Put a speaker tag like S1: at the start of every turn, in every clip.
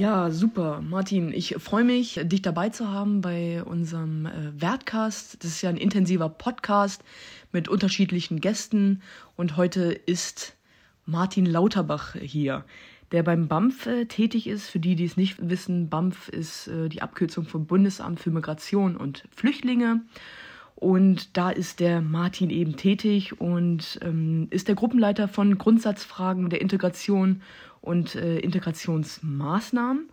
S1: Ja, super. Martin, ich freue mich, dich dabei zu haben bei unserem äh, Wertcast. Das ist ja ein intensiver Podcast mit unterschiedlichen Gästen. Und heute ist Martin Lauterbach hier, der beim BAMF äh, tätig ist. Für die, die es nicht wissen, BAMF ist äh, die Abkürzung vom Bundesamt für Migration und Flüchtlinge. Und da ist der Martin eben tätig und ähm, ist der Gruppenleiter von Grundsatzfragen der Integration und äh, Integrationsmaßnahmen.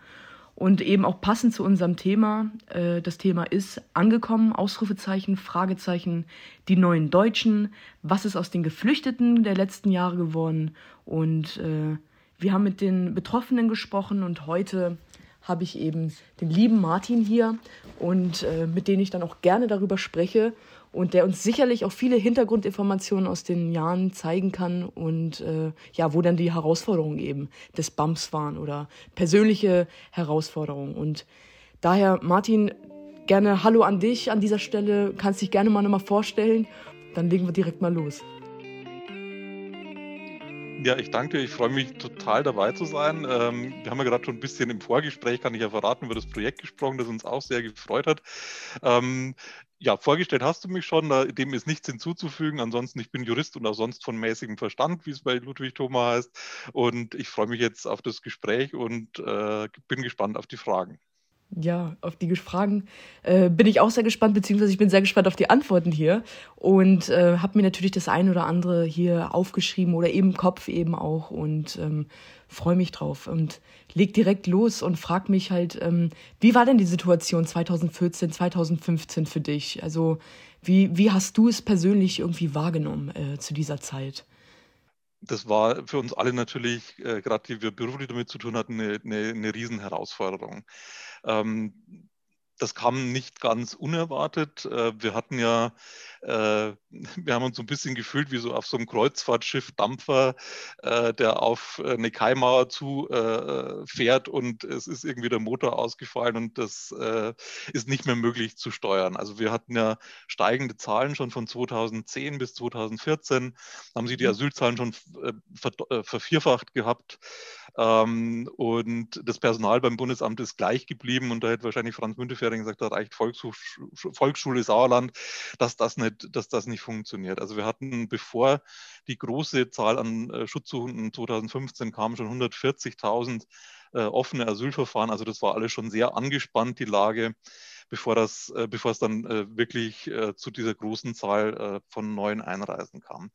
S1: Und eben auch passend zu unserem Thema. Äh, das Thema ist angekommen, Ausrufezeichen, Fragezeichen, die neuen Deutschen. Was ist aus den Geflüchteten der letzten Jahre geworden? Und äh, wir haben mit den Betroffenen gesprochen und heute habe ich eben den lieben Martin hier und äh, mit dem ich dann auch gerne darüber spreche und der uns sicherlich auch viele Hintergrundinformationen aus den Jahren zeigen kann und äh, ja, wo dann die Herausforderungen eben des BAMS waren oder persönliche Herausforderungen. Und daher, Martin, gerne Hallo an dich an dieser Stelle, kannst dich gerne mal nochmal vorstellen, dann legen wir direkt mal los.
S2: Ja, ich danke, ich freue mich total dabei zu sein. Ähm, wir haben ja gerade schon ein bisschen im Vorgespräch, kann ich ja verraten, über das Projekt gesprochen, das uns auch sehr gefreut hat. Ähm, ja, vorgestellt hast du mich schon, dem ist nichts hinzuzufügen. Ansonsten, ich bin Jurist und auch sonst von mäßigem Verstand, wie es bei Ludwig Thoma heißt. Und ich freue mich jetzt auf das Gespräch und äh, bin gespannt auf die Fragen.
S1: Ja, auf die Fragen äh, bin ich auch sehr gespannt, beziehungsweise ich bin sehr gespannt auf die Antworten hier und äh, habe mir natürlich das ein oder andere hier aufgeschrieben oder eben im Kopf eben auch und ähm, freue mich drauf und leg direkt los und frag mich halt, ähm, wie war denn die Situation 2014, 2015 für dich? Also wie, wie hast du es persönlich irgendwie wahrgenommen äh, zu dieser Zeit?
S2: Das war für uns alle natürlich, äh, gerade die wir beruflich damit zu tun hatten, eine, eine, eine Riesenherausforderung. Ähm, das kam nicht ganz unerwartet. Äh, wir hatten ja, wir haben uns so ein bisschen gefühlt wie so auf so einem Kreuzfahrtschiff Dampfer, äh, der auf eine Kaimauer zu fährt und es ist irgendwie der Motor ausgefallen und das ist nicht mehr möglich zu steuern. Also wir hatten ja steigende Zahlen schon von 2010 bis 2014, haben sie die mhm. Asylzahlen schon vervierfacht gehabt ähm, und das Personal beim Bundesamt ist gleich geblieben und da hätte wahrscheinlich Franz Müntefering gesagt, da reicht Volksschule Sauerland, dass das, nicht, dass das nicht funktioniert. Also wir hatten, bevor die große Zahl an äh, Schutzsuchenden 2015 kam, schon 140.000 äh, offene Asylverfahren. Also das war alles schon sehr angespannt, die Lage bevor, das, äh, bevor es dann äh, wirklich äh, zu dieser großen Zahl von neuen Einreisen kam.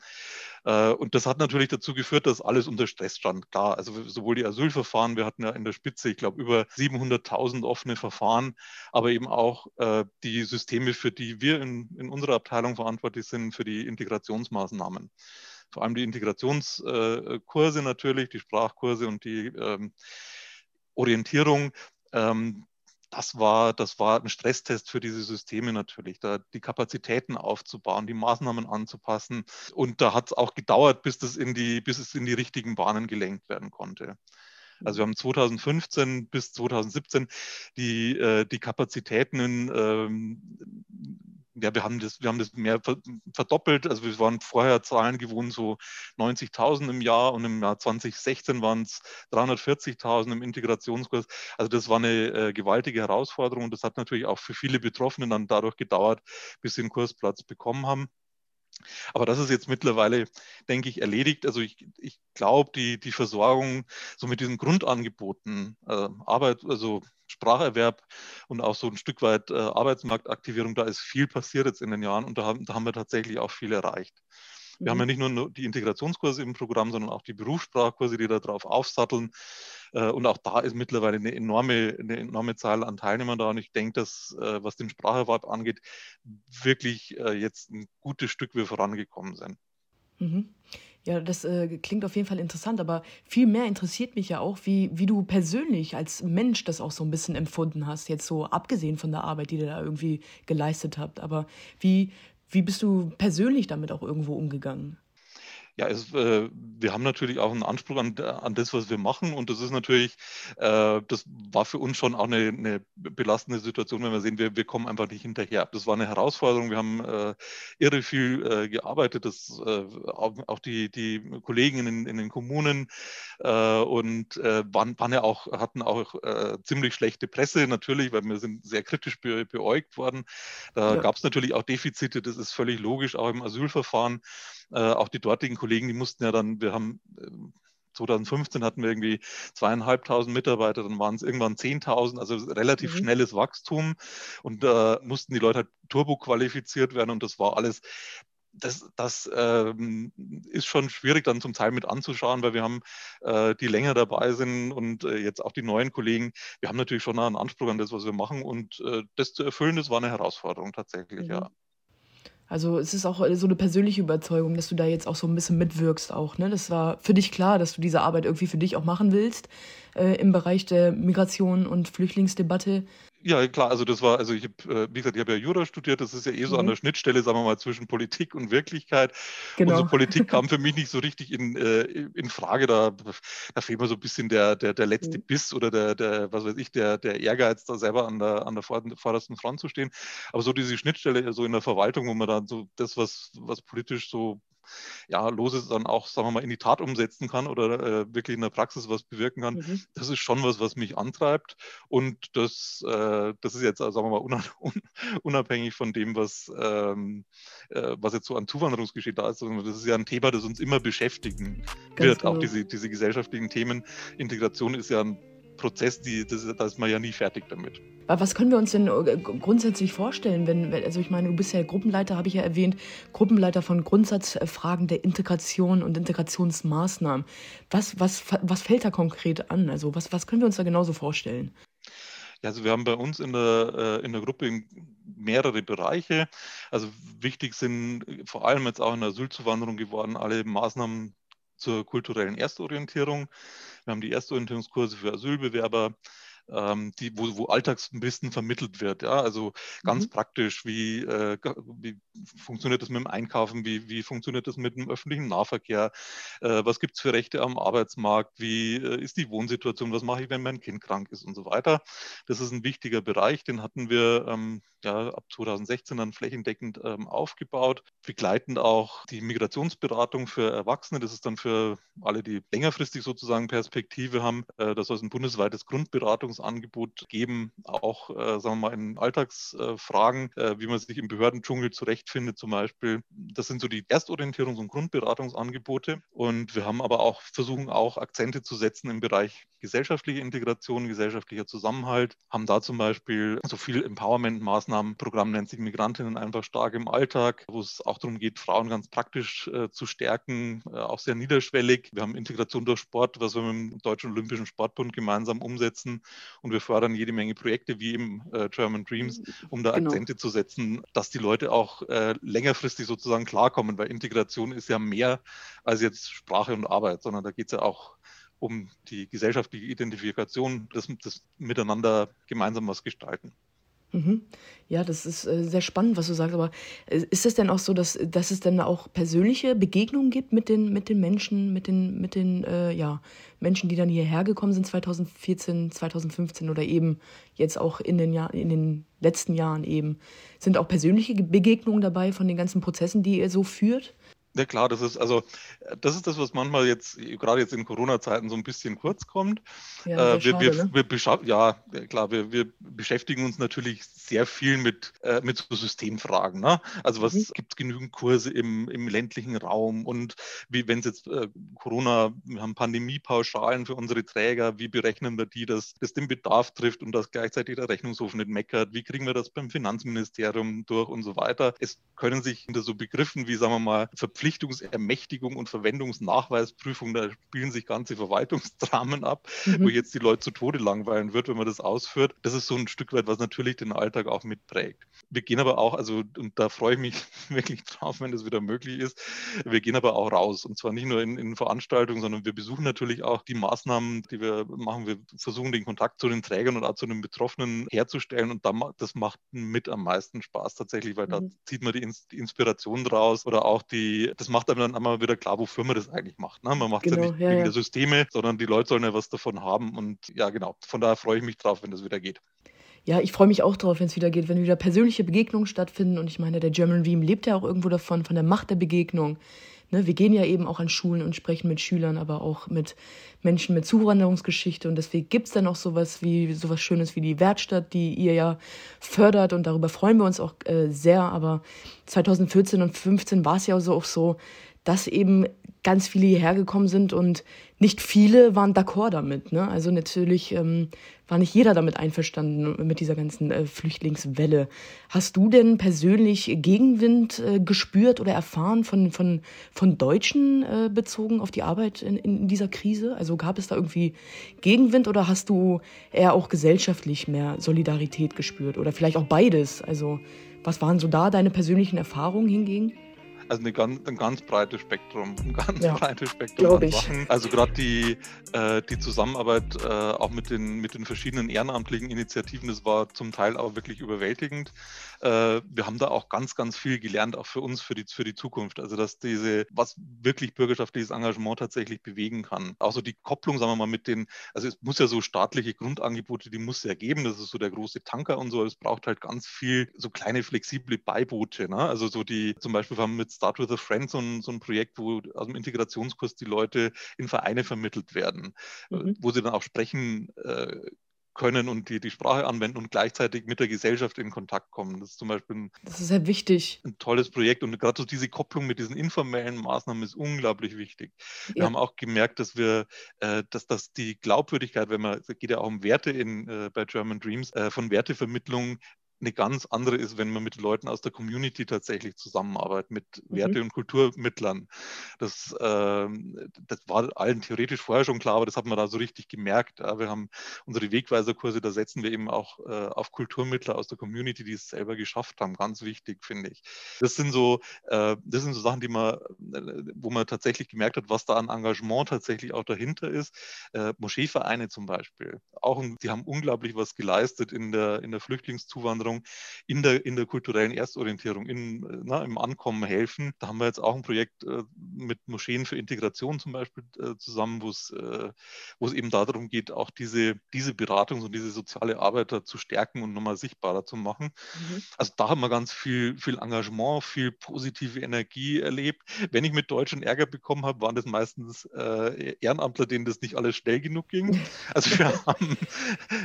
S2: und das hat natürlich dazu geführt, dass alles unter Stress stand. Klar, also sowohl die Asylverfahren, wir hatten ja in der Spitze, ich glaube, über 700.000 offene Verfahren, aber eben auch die Systeme, für die wir in, in unserer Abteilung verantwortlich sind, für die Integrationsmaßnahmen vor allem die Integrationskurse natürlich, die Sprachkurse und die ähm, Orientierung. Ähm, das war, das war ein Stresstest für diese Systeme natürlich, da die Kapazitäten aufzubauen, die Maßnahmen anzupassen. Und da hat es auch gedauert, bis, das in die, bis es in die richtigen Bahnen gelenkt werden konnte. Also wir haben 2015 bis 2017 die, äh, die Kapazitäten in, ähm, ja, wir haben das, wir haben das mehr verdoppelt. Also wir waren vorher Zahlen gewohnt, so 90.000 im Jahr und im Jahr 2016 waren es 340.000 im Integrationskurs. Also das war eine äh, gewaltige Herausforderung und das hat natürlich auch für viele Betroffene dann dadurch gedauert, bis sie einen Kursplatz bekommen haben. Aber das ist jetzt mittlerweile, denke ich, erledigt. Also ich, ich glaube, die, die Versorgung so mit diesen Grundangeboten, äh, Arbeit, also Spracherwerb und auch so ein Stück weit äh, Arbeitsmarktaktivierung, da ist viel passiert jetzt in den Jahren und da haben, da haben wir tatsächlich auch viel erreicht. Wir haben ja mhm. nicht nur die Integrationskurse im Programm, sondern auch die Berufssprachkurse, die darauf aufsatteln. Äh, und auch da ist mittlerweile eine enorme, eine enorme Zahl an Teilnehmern da. Und ich denke, dass, äh, was den Spracherwerb angeht, wirklich äh, jetzt ein gutes Stück wir vorangekommen sind.
S1: Mhm. Ja, das äh, klingt auf jeden Fall interessant, aber viel mehr interessiert mich ja auch, wie, wie du persönlich als Mensch das auch so ein bisschen empfunden hast, jetzt so abgesehen von der Arbeit, die ihr da irgendwie geleistet habt. Aber wie, wie bist du persönlich damit auch irgendwo umgegangen?
S2: Ja, es, äh, wir haben natürlich auch einen Anspruch an, an das, was wir machen. Und das ist natürlich, äh, das war für uns schon auch eine, eine, belastende Situation, wenn wir sehen, wir, wir kommen einfach nicht hinterher. Das war eine Herausforderung. Wir haben äh, irre viel äh, gearbeitet. Das, äh, auch, die, die Kollegen in, in den Kommunen äh, und waren, waren, ja auch, hatten auch ziemlich schlechte Presse natürlich, weil wir sind sehr kritisch be, beäugt worden. Da ja. gab es natürlich auch Defizite. Das ist völlig logisch, auch im Asylverfahren. Auch die dortigen Kollegen, die mussten ja dann, wir haben 2015 ähm, hatten wir irgendwie zweieinhalbtausend Mitarbeiter, dann waren es irgendwann 10.000, also relativ mhm. schnelles Wachstum und da äh, mussten die Leute halt turbo qualifiziert werden und das war alles, das, das ähm, ist schon schwierig dann zum Teil mit anzuschauen, weil wir haben, äh, die länger dabei sind und äh, jetzt auch die neuen Kollegen, wir haben natürlich schon einen Anspruch an das, was wir machen und äh, das zu erfüllen, das war eine Herausforderung tatsächlich, mhm. ja.
S1: Also es ist auch äh, so eine persönliche Überzeugung, dass du da jetzt auch so ein bisschen mitwirkst auch. Ne? Das war für dich klar, dass du diese Arbeit irgendwie für dich auch machen willst äh, im Bereich der Migration und Flüchtlingsdebatte.
S2: Ja, klar, also das war, also ich habe, äh, wie gesagt, ich habe ja Jura studiert, das ist ja eh so mhm. an der Schnittstelle, sagen wir mal, zwischen Politik und Wirklichkeit. Genau. Unsere Politik kam für mich nicht so richtig in, äh, in Frage, da, da fehlt mir so ein bisschen der, der, der letzte mhm. Biss oder der, der, was weiß ich, der, der Ehrgeiz, da selber an der, an der vordersten Front zu stehen. Aber so diese Schnittstelle, so in der Verwaltung, wo man dann so das, was, was politisch so ja, Loses dann auch, sagen wir mal, in die Tat umsetzen kann oder äh, wirklich in der Praxis was bewirken kann, mhm. das ist schon was, was mich antreibt. Und das, äh, das ist jetzt, sagen wir mal, unabhängig von dem, was, ähm, äh, was jetzt so an Zuwanderungsgeschehen da ist. Das ist ja ein Thema, das uns immer beschäftigen Ganz wird. Genau. Auch diese, diese gesellschaftlichen Themen. Integration ist ja ein Prozess, die, das, da ist man ja nie fertig damit.
S1: Was können wir uns denn äh, grundsätzlich vorstellen, wenn, also ich meine, du bist ja Gruppenleiter, habe ich ja erwähnt, Gruppenleiter von Grundsatzfragen der Integration und Integrationsmaßnahmen. Was, was, was fällt da konkret an? Also was, was können wir uns da genauso vorstellen?
S2: Ja, also wir haben bei uns in der, äh, in der Gruppe mehrere Bereiche. Also wichtig sind vor allem jetzt auch in der Asylzuwanderung geworden alle Maßnahmen zur kulturellen Erstorientierung. Wir haben die Erstorientierungskurse für Asylbewerber, ähm, die, wo, wo Alltagswissen vermittelt wird. Ja? Also ganz mhm. praktisch, wie, äh, wie funktioniert das mit dem Einkaufen, wie, wie funktioniert das mit dem öffentlichen Nahverkehr, äh, was gibt es für Rechte am Arbeitsmarkt, wie äh, ist die Wohnsituation, was mache ich, wenn mein Kind krank ist und so weiter. Das ist ein wichtiger Bereich, den hatten wir ähm, ja, ab 2016 dann flächendeckend ähm, aufgebaut, begleitend auch die Migrationsberatung für Erwachsene. Das ist dann für alle, die längerfristig sozusagen Perspektive haben. Äh, das soll es ein bundesweites Grundberatungsangebot geben, auch äh, sagen wir mal in Alltagsfragen, äh, wie man sich im Behördendschungel zurechtfindet zum Beispiel. Das sind so die Erstorientierungs- und Grundberatungsangebote. Und wir haben aber auch versuchen auch Akzente zu setzen im Bereich gesellschaftliche Integration, gesellschaftlicher Zusammenhalt, haben da zum Beispiel so viel Empowerment-Maßnahmen Maßnahmenprogramm nennt sich Migrantinnen einfach stark im Alltag, wo es auch darum geht, Frauen ganz praktisch äh, zu stärken, äh, auch sehr niederschwellig. Wir haben Integration durch Sport, was wir mit dem Deutschen Olympischen Sportbund gemeinsam umsetzen und wir fördern jede Menge Projekte wie im äh, German Dreams, um da genau. Akzente zu setzen, dass die Leute auch äh, längerfristig sozusagen klarkommen, weil Integration ist ja mehr als jetzt Sprache und Arbeit, sondern da geht es ja auch um die gesellschaftliche Identifikation, das, das Miteinander gemeinsam was gestalten.
S1: Mhm. Ja, das ist äh, sehr spannend, was du sagst. Aber äh, ist es denn auch so, dass, dass es dann auch persönliche Begegnungen gibt mit den, mit den Menschen, mit den, mit den äh, ja, Menschen, die dann hierher gekommen sind 2014, 2015 oder eben jetzt auch in den, Jahr, in den letzten Jahren eben? Sind auch persönliche Begegnungen dabei von den ganzen Prozessen, die ihr so führt?
S2: Ja klar, das ist also das ist das, was manchmal jetzt gerade jetzt in Corona-Zeiten so ein bisschen kurz kommt. Ja, äh, wir, schade, wir, ne? wir ja klar, wir, wir beschäftigen uns natürlich sehr viel mit, äh, mit so Systemfragen. Ne? Also was mhm. gibt es genügend Kurse im, im ländlichen Raum und wie wenn es jetzt äh, Corona, wir haben Pandemiepauschalen für unsere Träger, wie berechnen wir die, dass das den Bedarf trifft und dass gleichzeitig der Rechnungshof nicht meckert, wie kriegen wir das beim Finanzministerium durch und so weiter. Es können sich hinter so Begriffen wie, sagen wir mal, Verpflichtungen Verpflichtungsermächtigung und Verwendungsnachweisprüfung, da spielen sich ganze Verwaltungsdramen ab, mhm. wo jetzt die Leute zu Tode langweilen wird, wenn man das ausführt. Das ist so ein Stück weit, was natürlich den Alltag auch mitprägt. Wir gehen aber auch, also und da freue ich mich wirklich drauf, wenn das wieder möglich ist, wir gehen aber auch raus und zwar nicht nur in, in Veranstaltungen, sondern wir besuchen natürlich auch die Maßnahmen, die wir machen. Wir versuchen den Kontakt zu den Trägern und auch zu den Betroffenen herzustellen und da, das macht mit am meisten Spaß tatsächlich, weil mhm. da zieht man die, Inspiration draus oder auch die das macht einem dann einmal wieder klar, wofür man das eigentlich macht. Ne? Man macht es
S1: Genau,
S2: ja nicht
S1: ja,
S2: wegen
S1: ja.
S2: der Systeme, sondern die Leute sollen ja was davon haben. Und ja, genau. Von daher freue ich mich drauf, wenn das wieder geht.
S1: Ja, ich freue mich auch drauf, wenn es wieder geht, wenn wieder persönliche Begegnungen stattfinden. Und ich meine, der German Dream lebt ja auch irgendwo davon, von der Macht der Begegnung. Ne, wir gehen ja eben auch an Schulen und sprechen mit Schülern, aber auch mit Menschen mit Zuwanderungsgeschichte. Und deswegen gibt's dann auch sowas wie sowas Schönes wie die Werkstatt, die ihr ja fördert. Und darüber freuen wir uns auch äh, sehr. Aber 2014 und 2015 war es ja so auch so, dass eben ganz viele hierher gekommen sind und nicht viele waren d'accord damit. Ne? Also natürlich ähm, war nicht jeder damit einverstanden mit dieser ganzen äh, Flüchtlingswelle. Hast du denn persönlich Gegenwind äh, gespürt oder erfahren von, von, von Deutschen äh, bezogen auf die Arbeit in, in dieser Krise? Also gab es da irgendwie Gegenwind oder hast du eher auch gesellschaftlich mehr Solidarität gespürt oder vielleicht auch beides? Also was waren so da deine persönlichen Erfahrungen hingegen?
S2: Also eine ganz, ein ganz breites Spektrum, ein ganz
S1: Ja,
S2: breites Spektrum an. Sachen. Also gerade die, äh, die Zusammenarbeit äh, auch mit den, mit den verschiedenen ehrenamtlichen Initiativen, das war zum Teil auch wirklich überwältigend. Äh, wir haben da auch ganz, ganz viel gelernt, auch für uns, für die, für die Zukunft. Also dass diese, was wirklich bürgerschaftliches Engagement tatsächlich bewegen kann. Auch so die Kopplung, sagen wir mal, mit den, also es muss ja so staatliche Grundangebote, die muss es ja geben. Das ist so der große Tanker und so. aber Es braucht halt ganz viel so kleine flexible Beiboote. Ne? Also so die, zum Beispiel wir haben mit Start with a Friend so ein, so ein Projekt, wo aus dem Integrationskurs die Leute in Vereine vermittelt werden,
S1: Mhm.
S2: wo sie dann auch sprechen äh, können und die, die Sprache anwenden und gleichzeitig mit der Gesellschaft in Kontakt kommen. Das ist zum Beispiel ein,
S1: Das ist sehr wichtig.
S2: ein tolles Projekt und gerade so diese Kopplung mit diesen informellen Maßnahmen ist unglaublich wichtig. Wir
S1: Ja.
S2: haben auch gemerkt, dass wir, äh, dass, dass die Glaubwürdigkeit, wenn man, es geht ja auch um Werte in, äh, bei German Dreams, äh, von Wertevermittlung eine ganz andere ist, wenn man mit Leuten aus der Community tatsächlich zusammenarbeitet, mit
S1: Mhm.
S2: Werte- und Kulturmittlern. Das, ähm, das war allen theoretisch vorher schon klar, aber das hat man da so richtig gemerkt. Ja. Wir haben unsere Wegweiserkurse, da setzen wir eben auch äh, auf Kulturmittler aus der Community, die es selber geschafft haben. Ganz wichtig, finde ich. Das sind so, äh, das sind so Sachen, die man, äh, wo man tatsächlich gemerkt hat, was da an Engagement tatsächlich auch dahinter ist. Äh, Moscheevereine zum Beispiel, auch, die haben unglaublich was geleistet in der, in der Flüchtlingszuwanderung, in der, in der kulturellen Erstorientierung, in, äh, na, im Ankommen helfen. Da haben wir jetzt auch ein Projekt äh, mit Moscheen für Integration zum Beispiel äh, zusammen, wo es, äh, wo es eben darum geht, auch diese, diese Beratungs- und diese soziale Arbeit da zu stärken und nochmal sichtbarer zu machen.
S1: Mhm.
S2: Also da haben wir ganz viel, viel Engagement, viel positive Energie erlebt. Wenn ich mit Deutschen Ärger bekommen habe, waren das meistens äh, Ehrenamtler, denen das nicht alles schnell genug ging. Also wir haben,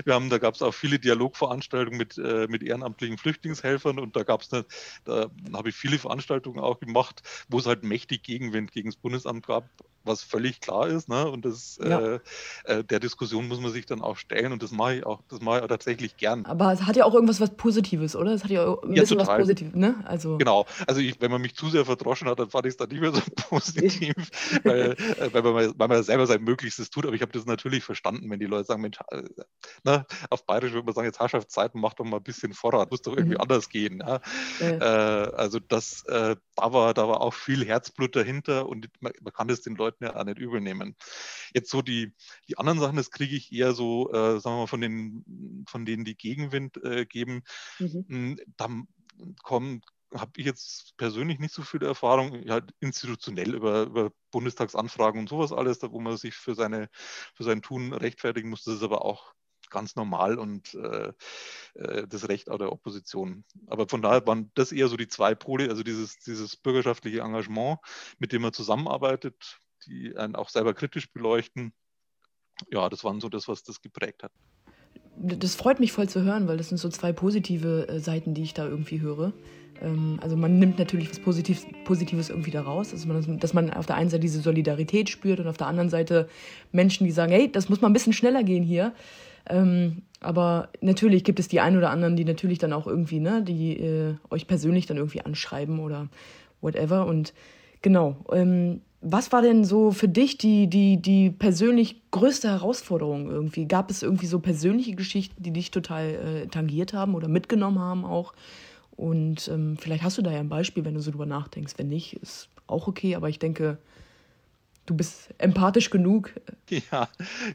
S2: wir haben da gab es auch viele Dialogveranstaltungen mit, äh, mit ehrenamtlichen Flüchtlingshelfern und da gab es, da habe ich viele Veranstaltungen auch gemacht, wo es halt mächtig Gegenwind gegen das Bundesamt gab, was völlig klar ist. Ne? Und das,
S1: Ja.
S2: äh, äh, der Diskussion muss man sich dann auch stellen und das mache ich auch, das mache ich auch tatsächlich gern.
S1: Aber es hat ja auch irgendwas was Positives, oder? Es hat ja auch ein
S2: Ja,
S1: bisschen was
S2: total.
S1: Positives, ne? Also
S2: Genau, also ich, wenn man mich zu sehr verdroschen hat, dann fand ich es dann nicht mehr so positiv, weil, äh, weil, man, weil man selber sein Möglichstes tut. Aber ich habe das natürlich verstanden, wenn die Leute sagen, Mensch, äh, ne, auf Bayerisch würde man sagen, jetzt Herrschaftszeiten, mach doch mal ein bisschen Vorrat, muss doch irgendwie
S1: Mhm.
S2: anders gehen. Ja?
S1: äh,
S2: Äh, also das, äh, da, war, da war auch viel Herzblut dahinter und man, man kann das den Leuten ja auch nicht übel nehmen. Jetzt so die, die anderen Sachen, das kriege ich eher so, äh, sagen wir mal, von, den, von denen, die Gegenwind äh, geben,
S1: mhm.
S2: Mm, da kommen habe ich jetzt persönlich nicht so viel Erfahrung, ja, institutionell über, über Bundestagsanfragen und sowas alles, da wo man sich für, seine, für sein Tun rechtfertigen muss. Das ist aber auch ganz normal und äh, äh, das Recht auch der Opposition. Aber von daher waren das eher so die zwei Pole, also dieses, dieses bürgerschaftliche Engagement, mit dem man zusammenarbeitet, die einen auch selber kritisch beleuchten. Ja, das waren so das, was das geprägt hat.
S1: Das freut mich voll zu hören, weil das sind so zwei positive äh, Seiten, die ich da irgendwie höre. Ähm, also man nimmt natürlich was Positives, Positives irgendwie da raus, dass man, dass man auf der einen Seite diese Solidarität spürt und auf der anderen Seite Menschen, die sagen, hey, das muss mal ein bisschen schneller gehen hier. Ähm, aber natürlich gibt es die einen oder anderen, die natürlich dann auch irgendwie, ne, die äh, euch persönlich dann irgendwie anschreiben oder whatever. Und genau, ähm, was war denn so für dich die, die, die persönlich größte Herausforderung irgendwie? Gab es irgendwie so persönliche Geschichten, die dich total äh, tangiert haben oder mitgenommen haben auch? Und ähm, vielleicht hast du da ja ein Beispiel, wenn du so drüber nachdenkst. Wenn nicht, ist auch okay, aber ich denke, du bist empathisch genug.
S2: Ja,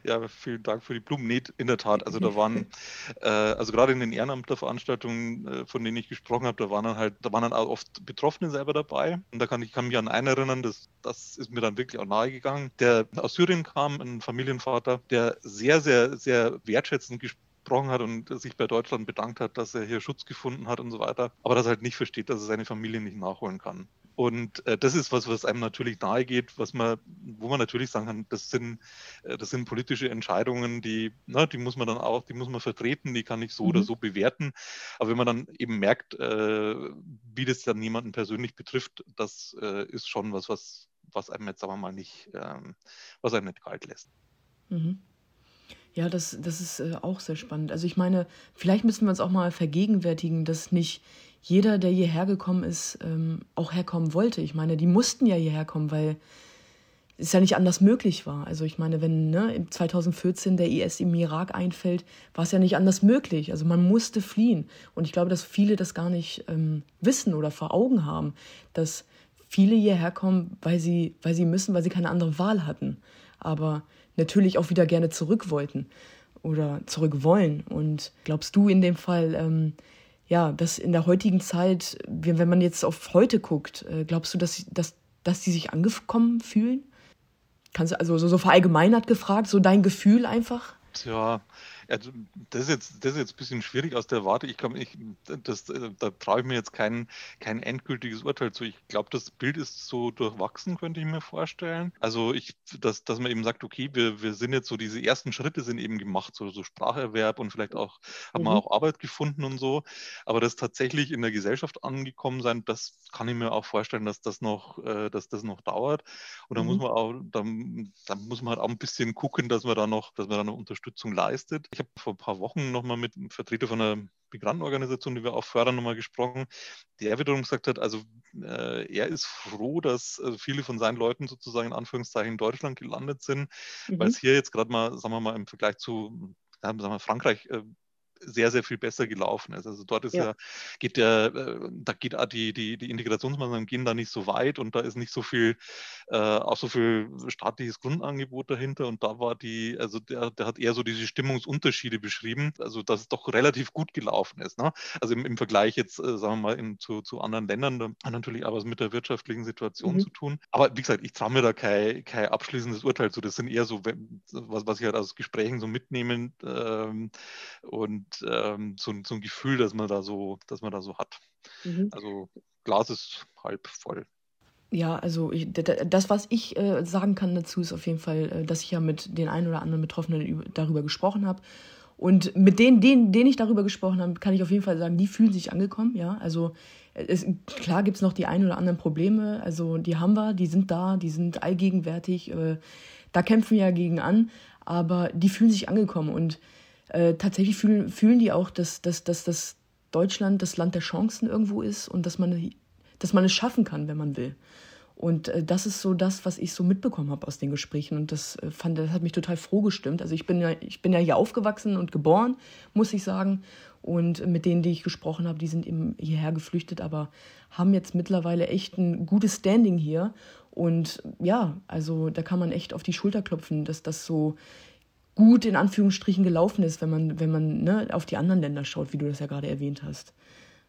S2: ja, vielen Dank für die Blumen. Nee, in der Tat. Also da waren, äh, also gerade in den Ehrenamtlerveranstaltungen, äh, von denen ich gesprochen habe, da waren dann halt, da waren dann auch oft Betroffene selber dabei. Und da kann ich kann mich an einen erinnern, das, das ist mir dann wirklich auch nahegegangen, der aus Syrien kam, ein Familienvater, der sehr, sehr, sehr wertschätzend gesprochen hat und sich bei Deutschland bedankt hat, dass er hier Schutz gefunden hat und so weiter, aber das halt nicht versteht, dass er seine Familie nicht nachholen kann. Und äh, das ist was, was einem natürlich nahe geht, was man, wo man natürlich sagen kann, das sind, äh, das sind politische Entscheidungen, die, na, die muss man dann auch, die muss man vertreten, die kann ich so mhm. oder so bewerten. Aber wenn man dann eben merkt, äh, wie das dann niemanden persönlich betrifft, das äh, ist schon was, was, was einem jetzt sagen wir mal nicht, ähm, was einem nicht kalt lässt.
S1: Mhm. Ja, das, das ist äh, auch sehr spannend. Also ich meine, vielleicht müssen wir uns auch mal vergegenwärtigen, dass nicht jeder, der hierher gekommen ist, ähm, auch herkommen wollte. Ich meine, die mussten ja hierher kommen, weil es ja nicht anders möglich war. Also ich meine, wenn ne, 2014 der IS im Irak einfällt, war es ja nicht anders möglich. Also man musste fliehen. Und ich glaube, dass viele das gar nicht ähm, wissen oder vor Augen haben, dass viele hierher kommen, weil sie, weil sie müssen, weil sie keine andere Wahl hatten. Aber natürlich auch wieder gerne zurück wollten oder zurück wollen. Und glaubst du in dem Fall, ähm, ja, dass in der heutigen Zeit, wenn man jetzt auf heute guckt, äh, glaubst du, dass, dass, dass die sich angekommen fühlen? Kannst du also so, so verallgemeinert gefragt, so dein Gefühl einfach?
S2: Ja, also das ist jetzt, das ist jetzt ein bisschen schwierig aus der Warte. Ich kann, ich, das, da traue ich mir jetzt kein, kein endgültiges Urteil zu. Ich glaube, das Bild ist so durchwachsen, könnte ich mir vorstellen. Also ich, dass, dass man eben sagt, okay, wir, wir sind jetzt so, diese ersten Schritte sind eben gemacht, so, so Spracherwerb und vielleicht auch, haben mhm. wir auch Arbeit gefunden und so. Aber das tatsächlich in der Gesellschaft angekommen sein, das kann ich mir auch vorstellen, dass das noch, äh, dass das noch dauert. Und da mhm. muss man auch, dann, dann muss man halt auch ein bisschen gucken, dass man da noch, dass man da noch Unterstützung leistet. Ich habe vor ein paar Wochen nochmal mit einem Vertreter von einer Migrantenorganisation, die wir auch fördern, nochmal gesprochen, der wiederum gesagt hat, also äh, er ist froh, dass also viele von seinen Leuten sozusagen in Anführungszeichen in Deutschland gelandet sind, mhm. weil es hier jetzt gerade mal, sagen wir mal, im Vergleich zu sagen wir, Frankreich äh, sehr, sehr viel besser gelaufen ist. Also dort ist ja, ja geht der, äh, da geht die, die, die Integrationsmaßnahmen gehen da nicht so weit und da ist nicht so viel, äh, auch so viel staatliches Grundangebot dahinter. Und da war die, also der, der hat eher so diese Stimmungsunterschiede beschrieben, also dass es doch relativ gut gelaufen ist. Ne? Also im, im Vergleich jetzt, äh, sagen wir mal, in, zu, zu anderen Ländern, da hat natürlich auch was mit der wirtschaftlichen Situation mhm. zu tun. Aber wie gesagt, ich traue mir da kein, kein abschließendes Urteil zu. Das sind eher so, was, was ich halt aus Gesprächen so mitnehmen ähm, und ähm, so, so, ein Gefühl, dass man da so, dass man da so hat. Mhm. Also Glas ist halb voll.
S1: Ja, also ich, das, was ich äh, sagen kann dazu, ist auf jeden Fall, äh, dass ich ja mit den einen oder anderen Betroffenen darüber gesprochen habe. Und mit denen, denen, denen ich darüber gesprochen habe, kann ich auf jeden Fall sagen, die fühlen sich angekommen, ja. Also es, klar gibt es noch die ein oder anderen Probleme, also die haben wir, die sind da, die sind allgegenwärtig, äh, da kämpfen wir ja gegen an, aber die fühlen sich angekommen und äh, tatsächlich fühlen, fühlen die auch, dass, dass, dass, dass Deutschland das Land der Chancen irgendwo ist und dass man, dass man es schaffen kann, wenn man will. Und äh, das ist so das, was ich so mitbekommen habe aus den Gesprächen. Und das äh, fand, das hat mich total froh gestimmt. Also ich bin ja, ich bin ja hier aufgewachsen und geboren, muss ich sagen. Und mit denen, die ich gesprochen habe, die sind eben hierher geflüchtet, aber haben jetzt mittlerweile echt ein gutes Standing hier. Und ja, also da kann man echt auf die Schulter klopfen, dass das so gut in Anführungsstrichen gelaufen ist, wenn man, wenn man ne, auf die anderen Länder schaut, wie du das ja gerade erwähnt hast.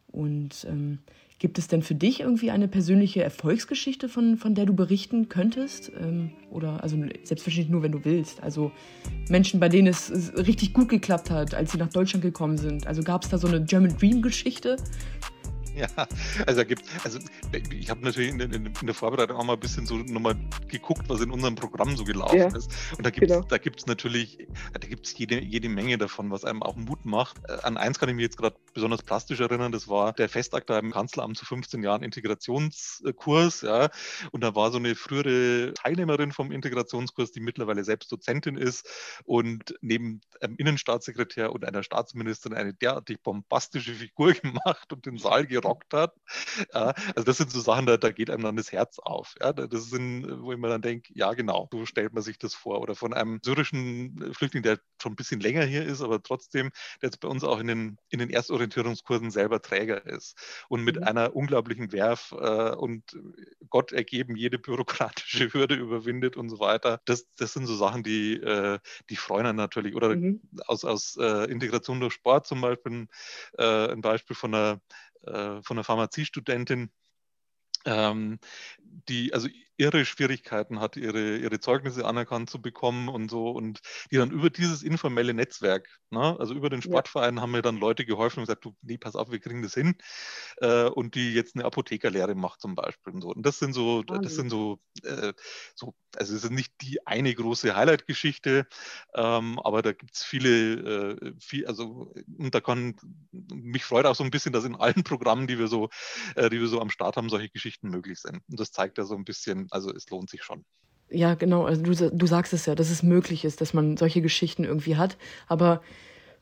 S1: Und ähm, gibt es denn für dich irgendwie eine persönliche Erfolgsgeschichte, von, von der du berichten könntest? Ähm, oder also selbstverständlich nur, wenn du willst. Also Menschen, bei denen es richtig gut geklappt hat, als sie nach Deutschland gekommen sind. Also gab es da so eine German Dream Geschichte,
S2: Ja, also da gibt also ich habe natürlich in, in, in, der Vorbereitung auch mal ein bisschen so nochmal geguckt, was in unserem Programm so gelaufen ja, ist. Und da gibt es genau. da gibt's natürlich, da gibt es jede, jede Menge davon, was einem auch Mut macht. Äh, an eins kann ich mich jetzt gerade besonders plastisch erinnern, das war der Festakt da im Kanzleramt zu 15 Jahren Integrationskurs, ja. Und da war so eine frühere Teilnehmerin vom Integrationskurs, die mittlerweile selbst Dozentin ist und neben einem Innenstaatssekretär und einer Staatsministerin eine derartig bombastische Figur gemacht und den Saal gerollt gerockt hat. Ja, also das sind so Sachen, da, da geht einem dann das Herz auf. Ja, das sind, wo ich mir dann denke, ja genau, so stellt man sich das vor. Oder von einem syrischen Flüchtling, der schon ein bisschen länger hier ist, aber trotzdem, der jetzt bei uns auch in den, in den Erstorientierungskursen selber Träger ist und mit mhm. einer unglaublichen Werf äh, und Gott ergeben jede bürokratische Hürde überwindet und so weiter. Das, das sind so Sachen, die, äh, die freuen einen natürlich. Oder mhm. aus, aus äh, Integration durch Sport zum Beispiel äh, ein Beispiel von einer, äh, von einer Pharmaziestudentin, ähm, die also irre Schwierigkeiten hat, ihre, ihre Zeugnisse anerkannt zu bekommen und so und die dann über dieses informelle Netzwerk, ne, also über den Sportverein, ja. haben mir dann Leute geholfen und gesagt, du, nee, pass auf, wir kriegen das hin äh, und die jetzt eine Apothekerlehre macht zum Beispiel und so. Und das sind so, Wahnsinn. das sind so, äh, so, also es ist nicht die eine große Highlight-Geschichte, ähm, aber da gibt es viele, äh, viel, also und da kann, mich freut auch so ein bisschen, dass in allen Programmen, die wir so, äh, die wir so am Start haben, solche Geschichten möglich sind. Und das zeigt ja so ein bisschen, also es lohnt sich schon.
S1: Ja, genau. Also du, du sagst es ja, dass es möglich ist, dass man solche Geschichten irgendwie hat. Aber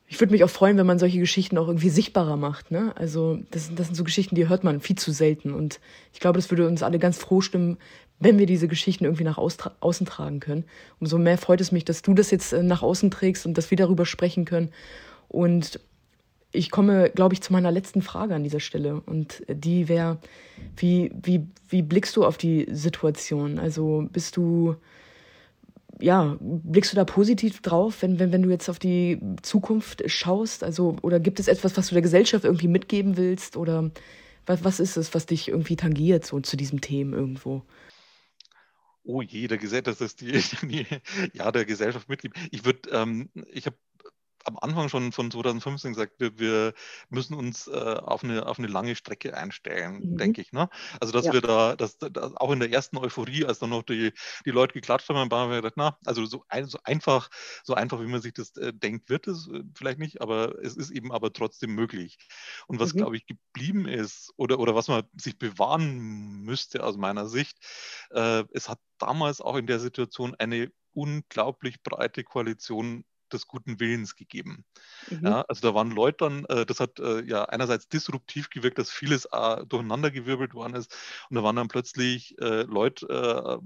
S1: ich würde mich auch freuen, wenn man solche Geschichten auch irgendwie sichtbarer macht. Ne? Also das, das sind so Geschichten, die hört man viel zu selten. Und ich glaube, das würde uns alle ganz froh stimmen, wenn wir diese Geschichten irgendwie nach außen tragen können. Umso mehr freut es mich, dass du das jetzt äh, nach außen trägst und dass wir darüber sprechen können. Und ich komme, glaube ich, zu meiner letzten Frage an dieser Stelle. Und die wäre, wie, wie, wie blickst du auf die Situation? Also bist du, ja, blickst du da positiv drauf, wenn, wenn, wenn du jetzt auf die Zukunft schaust? Also, oder gibt es etwas, was du der Gesellschaft irgendwie mitgeben willst? Oder was, was ist es, was dich irgendwie tangiert, so zu diesem Thema irgendwo?
S2: Oh je, der Gesellschaft, das ist die, die ja, der Gesellschaft mitgeben. Ich würde, ähm, ich habe am Anfang schon von 2015 gesagt, wir, wir müssen uns äh, auf, eine, auf eine lange Strecke einstellen, mhm. denke ich. Ne? Also, dass ja. wir da, dass, dass, auch in der ersten Euphorie, als dann noch die, die Leute geklatscht haben, haben wir gedacht, na, also so, ein, so einfach, so einfach, wie man sich das äh, denkt, wird es äh, vielleicht nicht, aber es ist eben aber trotzdem möglich. Und was, mhm. glaube ich, geblieben ist oder, oder was man sich bewahren müsste aus meiner Sicht, äh, es hat damals auch in der Situation eine unglaublich breite Koalition des guten Willens gegeben. Mhm. Ja, also da waren Leute dann, äh, das hat äh, ja einerseits disruptiv gewirkt, dass vieles äh, durcheinandergewirbelt worden ist und da waren dann plötzlich äh, Leute äh,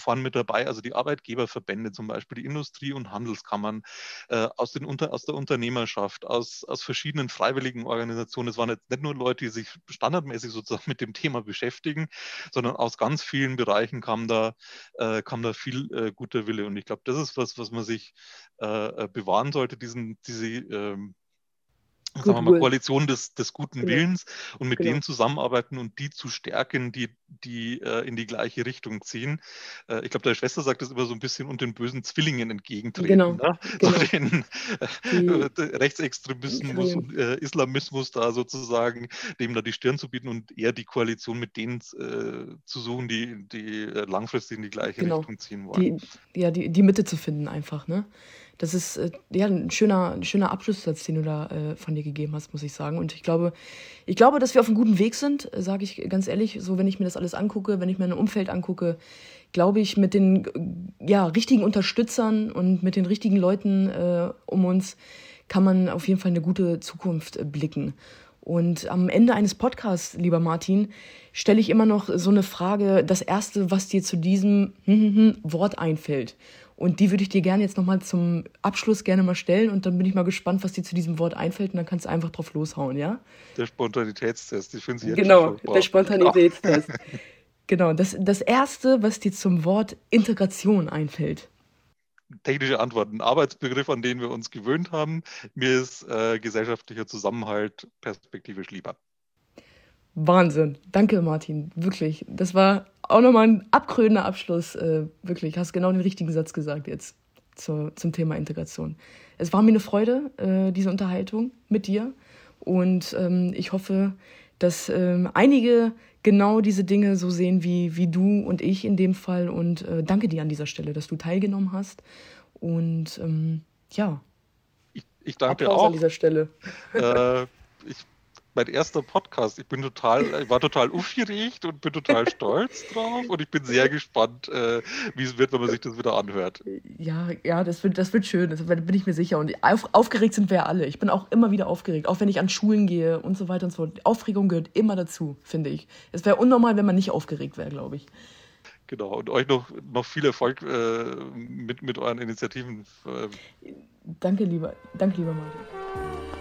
S2: vorne mit dabei, also die Arbeitgeberverbände zum Beispiel, die Industrie- und Handelskammern, äh, aus, den Unter aus der Unternehmerschaft, aus, aus verschiedenen freiwilligen Organisationen. Es waren jetzt nicht nur Leute, die sich standardmäßig sozusagen mit dem Thema beschäftigen, sondern aus ganz vielen Bereichen kam da, kam da viel guter Wille und ich glaube, das ist was, was man sich äh, bewahren sollte, diesen, diese ähm, sagen wir mal, Koalition des, des guten genau. Willens und mit genau. denen zusammenarbeiten und die zu stärken, die, die äh, in die gleiche Richtung ziehen. Äh, ich glaube, deine Schwester sagt das immer so ein bisschen und den bösen Zwillingen entgegentreten. Genau. Ne? genau. So den äh, Rechtsextremismus und äh, Islamismus da sozusagen, dem da die Stirn zu bieten und eher die Koalition mit denen äh, zu suchen, die, die äh, langfristig in die gleiche genau. Richtung ziehen wollen.
S1: Die, ja, die, die Mitte zu finden einfach, ne? Das ist äh, ja ein schöner, ein schöner Abschlusssatz, den du da äh, von dir gegeben hast, muss ich sagen. Und ich glaube, ich glaube, dass wir auf einem guten Weg sind, äh, sage ich ganz ehrlich. So, wenn ich mir das alles angucke, wenn ich mir ein Umfeld angucke, glaube ich, mit den ja, richtigen Unterstützern und mit den richtigen Leuten äh, um uns kann man auf jeden Fall eine gute Zukunft äh, blicken. Und am Ende eines Podcasts, lieber Martin, stelle ich immer noch so eine Frage, das erste, was dir zu diesem Wort einfällt. Und die würde ich dir gerne jetzt nochmal zum Abschluss gerne mal stellen und dann bin ich mal gespannt, was dir zu diesem Wort einfällt und dann kannst du einfach drauf loshauen, ja?
S2: Der Spontanitätstest, ich finde
S1: sie Genau, der Spontanitätstest. genau, das, das Erste, was dir zum Wort Integration einfällt.
S2: Technische Antworten, Arbeitsbegriff, an den wir uns gewöhnt haben. Mir ist äh, gesellschaftlicher Zusammenhalt perspektivisch lieber.
S1: Wahnsinn. Danke, Martin. Wirklich. Das war auch nochmal ein abkrönender Abschluss. Äh, wirklich. Hast genau den richtigen Satz gesagt jetzt zur, zum Thema Integration. Es war mir eine Freude, äh, diese Unterhaltung mit dir. Und ähm, ich hoffe, dass ähm, einige genau diese Dinge so sehen wie, wie du und ich in dem Fall. Und äh, danke dir an dieser Stelle, dass du teilgenommen hast. Und ähm, ja.
S2: Ich, ich danke Applaus auch.
S1: an dieser Stelle.
S2: Äh, ich mein erster Podcast. Ich bin total, ich war total aufgeregt und bin total stolz drauf und ich bin sehr gespannt, äh, wie es wird, wenn man sich das wieder anhört.
S1: Ja, ja, das wird, das wird schön, das bin ich mir sicher. Und auf, aufgeregt sind wir alle. Ich bin auch immer wieder aufgeregt, auch wenn ich an Schulen gehe und so weiter und so fort. Aufregung gehört immer dazu, finde ich. Es wäre unnormal, wenn man nicht aufgeregt wäre, glaube ich.
S2: Genau, und euch noch, noch viel Erfolg äh, mit, mit euren Initiativen.
S1: Danke, lieber, danke, lieber Martin.